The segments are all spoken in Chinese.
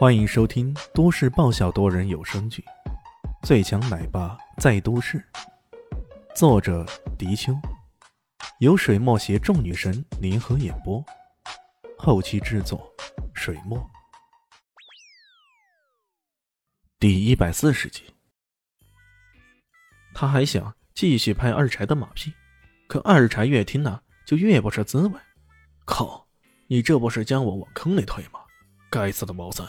欢迎收听都市爆笑多人有声剧《最强奶爸在都市》，作者：迪秋，由水墨携众女神联合演播，后期制作：水墨。第一百四十集，他还想继续拍二柴的马屁，可二柴越听呢，就越不是滋味。靠，你这不是将我往坑里推吗？该死的毛三！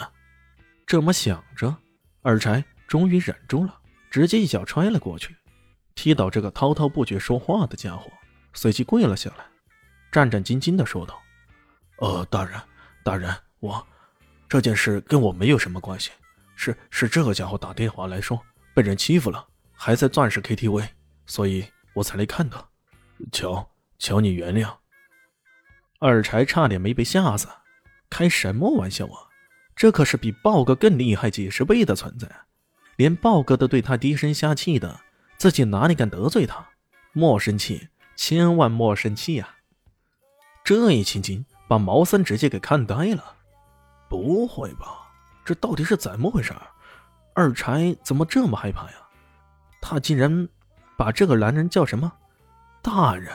这么想着，二柴终于忍住了，直接一脚踹了过去，踢倒这个滔滔不绝说话的家伙，随即跪了下来，战战兢兢地说道：“呃，大人，大人，我这件事跟我没有什么关系，是是这个家伙打电话来说被人欺负了，还在钻石 KTV，所以我才来看的。求求你原谅。”二柴差点没被吓死，开什么玩笑啊！这可是比豹哥更厉害几十倍的存在，连豹哥都对他低声下气的，自己哪里敢得罪他？莫生气，千万莫生气呀！这一情景把毛三直接给看呆了。不会吧？这到底是怎么回事？二柴怎么这么害怕呀？他竟然把这个男人叫什么大人？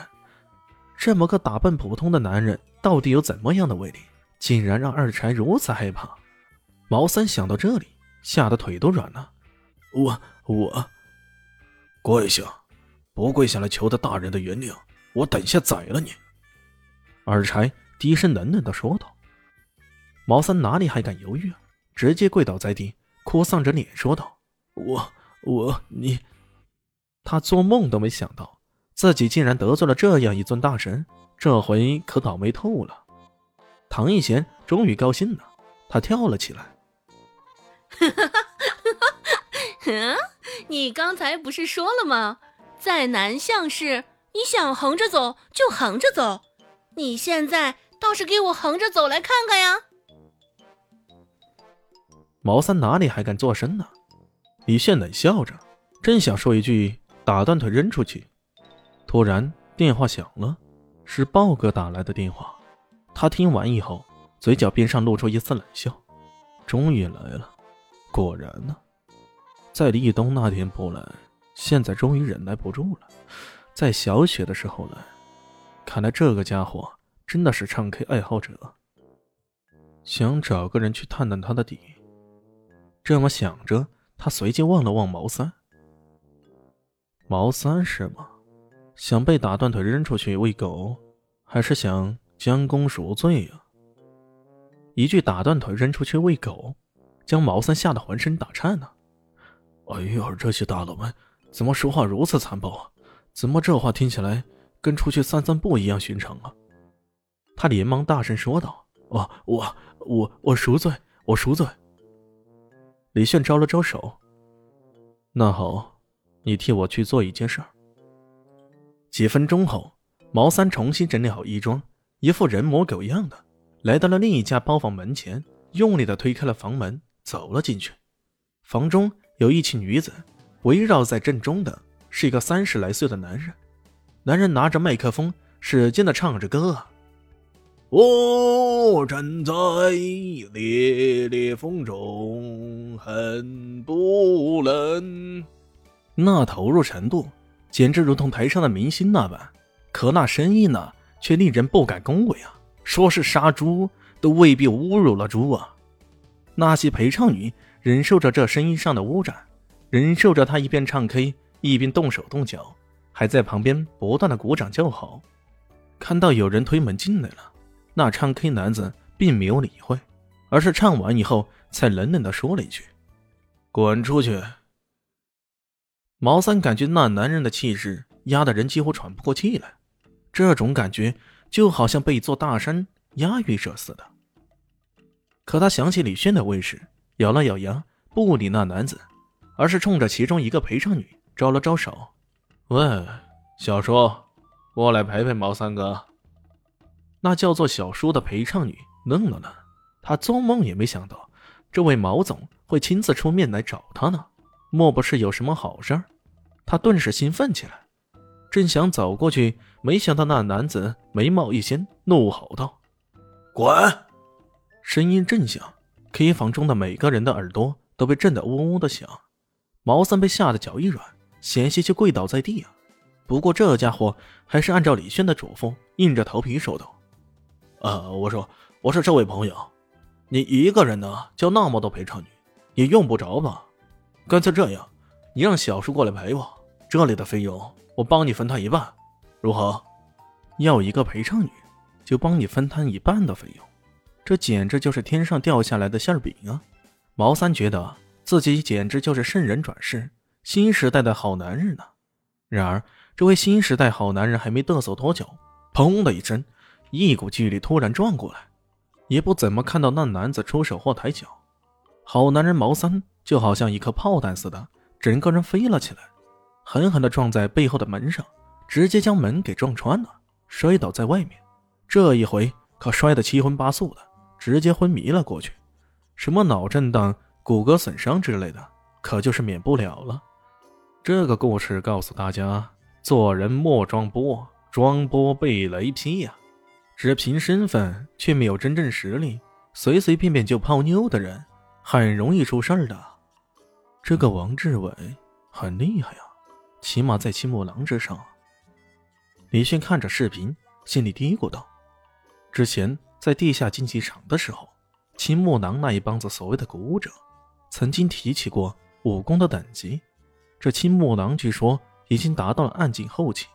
这么个打扮普通的男人，到底有怎么样的威力，竟然让二柴如此害怕？毛三想到这里，吓得腿都软了。我我跪下，不跪下来求他大人的原谅，我等下宰了你。耳柴低声冷冷的说道。毛三哪里还敢犹豫啊，直接跪倒在地，哭丧着脸说道：“我我你。”他做梦都没想到，自己竟然得罪了这样一尊大神，这回可倒霉透了。唐一贤终于高兴了，他跳了起来。嗯！你刚才不是说了吗？在南向市，你想横着走就横着走。你现在倒是给我横着走来看看呀！毛三哪里还敢作声呢？李炫冷笑着，正想说一句打断腿扔出去，突然电话响了，是豹哥打来的电话。他听完以后，嘴角边上露出一丝冷笑，终于来了。果然呢，在立冬那天不来，现在终于忍耐不住了，在小雪的时候来。看来这个家伙真的是唱 K 爱好者，想找个人去探探他的底。这么想着，他随即望了望毛三。毛三是吗？想被打断腿扔出去喂狗，还是想将功赎罪呀？一句打断腿扔出去喂狗。将毛三吓得浑身打颤呢！哎呦，这些大佬们怎么说话如此残暴啊？怎么这话听起来跟出去散散步一样寻常啊？他连忙大声说道：“我我我我赎罪，我赎罪。”李炫招了招手：“那好，你替我去做一件事儿。”几分钟后，毛三重新整理好衣装，一副人模狗样的，来到了另一家包房门前，用力的推开了房门。走了进去，房中有一群女子，围绕在正中的是一个三十来岁的男人。男人拿着麦克风，使劲的唱着歌：“我站在烈烈风中，很不冷。”那投入程度，简直如同台上的明星那般。可那声音呢，却令人不敢恭维啊！说是杀猪，都未必侮辱了猪啊！那些陪唱女忍受着这声音上的污染，忍受着他一边唱 K 一边动手动脚，还在旁边不断的鼓掌叫好。看到有人推门进来了，那唱 K 男子并没有理会，而是唱完以后才冷冷的说了一句：“滚出去。”毛三感觉那男人的气势压得人几乎喘不过气来，这种感觉就好像被一座大山压晕着似的。可他想起李轩的位置，咬了咬牙，不理那男子，而是冲着其中一个陪唱女招了招手：“喂，小叔，过来陪陪毛三哥。”那叫做小叔的陪唱女愣了愣，她做梦也没想到，这位毛总会亲自出面来找她呢，莫不是有什么好事儿？她顿时兴奋起来，正想走过去，没想到那男子眉毛一掀，怒吼道：“滚！”声音正响，K 房中的每个人的耳朵都被震得嗡嗡的响。毛三被吓得脚一软，险些就跪倒在地啊！不过这家伙还是按照李轩的嘱咐，硬着头皮说道：“呃，我说，我说这位朋友，你一个人呢，交那么多陪唱女，也用不着吧？干脆这样，你让小叔过来陪我，这里的费用我帮你分摊一半，如何？要一个陪唱女，就帮你分摊一半的费用，这简直就是天上掉下来的馅饼啊！”毛三觉得自己简直就是圣人转世，新时代的好男人呢。然而，这位新时代好男人还没嘚瑟多久，砰的一声，一股巨力突然撞过来，也不怎么看到那男子出手或抬脚，好男人毛三就好像一颗炮弹似的，整个人飞了起来，狠狠地撞在背后的门上，直接将门给撞穿了，摔倒在外面。这一回可摔得七荤八素的，直接昏迷了过去，什么脑震荡、骨骼损伤之类的，可就是免不了了。这个故事告诉大家。做人莫装波，装波被雷劈呀！只凭身份却没有真正实力，随随便便就泡妞的人，很容易出事儿的。这个王志伟很厉害呀，起码在青木狼之上。李迅看着视频，心里嘀咕道：“之前在地下竞技场的时候，青木狼那一帮子所谓的鼓舞者，曾经提起过武功的等级。这青木狼据说……”已经达到了暗境后期，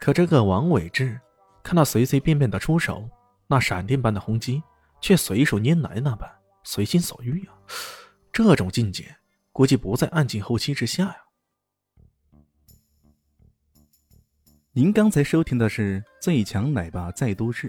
可这个王伟志看他随随便便的出手，那闪电般的轰击却随手拈来那般随心所欲啊！这种境界估计不在暗境后期之下呀。您刚才收听的是《最强奶爸在都市》，